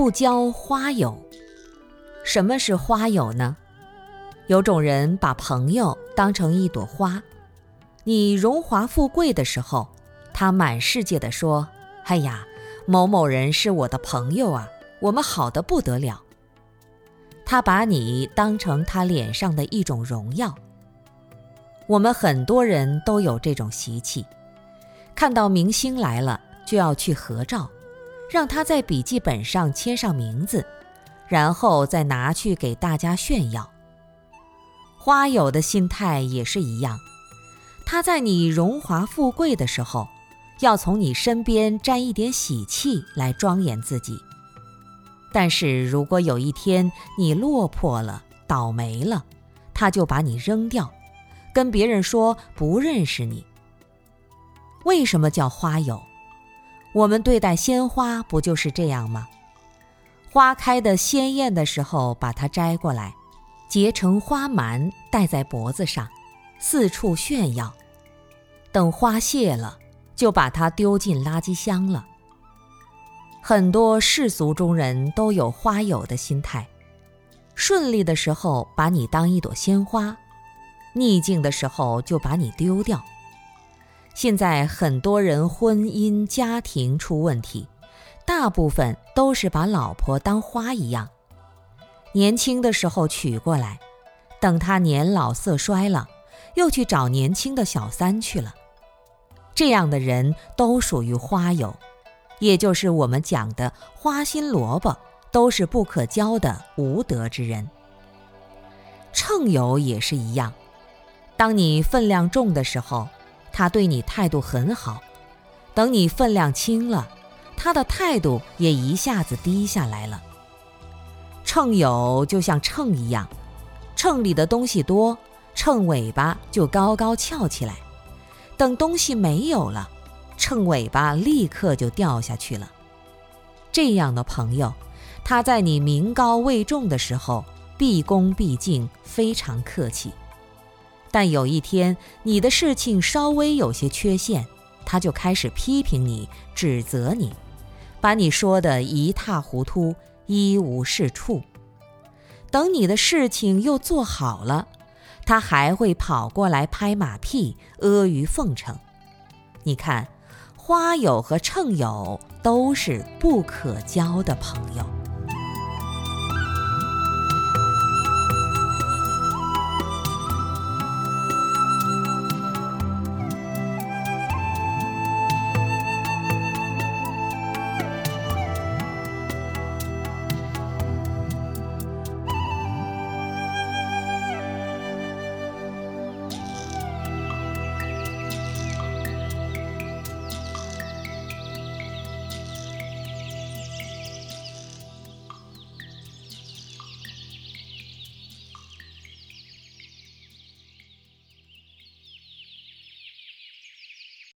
不交花友。什么是花友呢？有种人把朋友当成一朵花，你荣华富贵的时候，他满世界的说：“哎呀，某某人是我的朋友啊，我们好的不得了。”他把你当成他脸上的一种荣耀。我们很多人都有这种习气，看到明星来了就要去合照，让他在笔记本上签上名字，然后再拿去给大家炫耀。花友的心态也是一样，他在你荣华富贵的时候，要从你身边沾一点喜气来庄严自己。但是如果有一天你落魄了、倒霉了，他就把你扔掉。跟别人说不认识你。为什么叫花友？我们对待鲜花不就是这样吗？花开的鲜艳的时候，把它摘过来，结成花蛮戴在脖子上，四处炫耀。等花谢了，就把它丢进垃圾箱了。很多世俗中人都有花友的心态，顺利的时候把你当一朵鲜花。逆境的时候就把你丢掉。现在很多人婚姻家庭出问题，大部分都是把老婆当花一样，年轻的时候娶过来，等他年老色衰了，又去找年轻的小三去了。这样的人都属于花友，也就是我们讲的花心萝卜，都是不可交的无德之人。秤友也是一样。当你分量重的时候，他对你态度很好；等你分量轻了，他的态度也一下子低下来了。秤友就像秤一样，秤里的东西多，秤尾巴就高高翘起来；等东西没有了，秤尾巴立刻就掉下去了。这样的朋友，他在你名高位重的时候，毕恭毕敬，非常客气。但有一天，你的事情稍微有些缺陷，他就开始批评你、指责你，把你说的一塌糊涂、一无是处。等你的事情又做好了，他还会跑过来拍马屁、阿谀奉承。你看，花友和秤友都是不可交的朋友。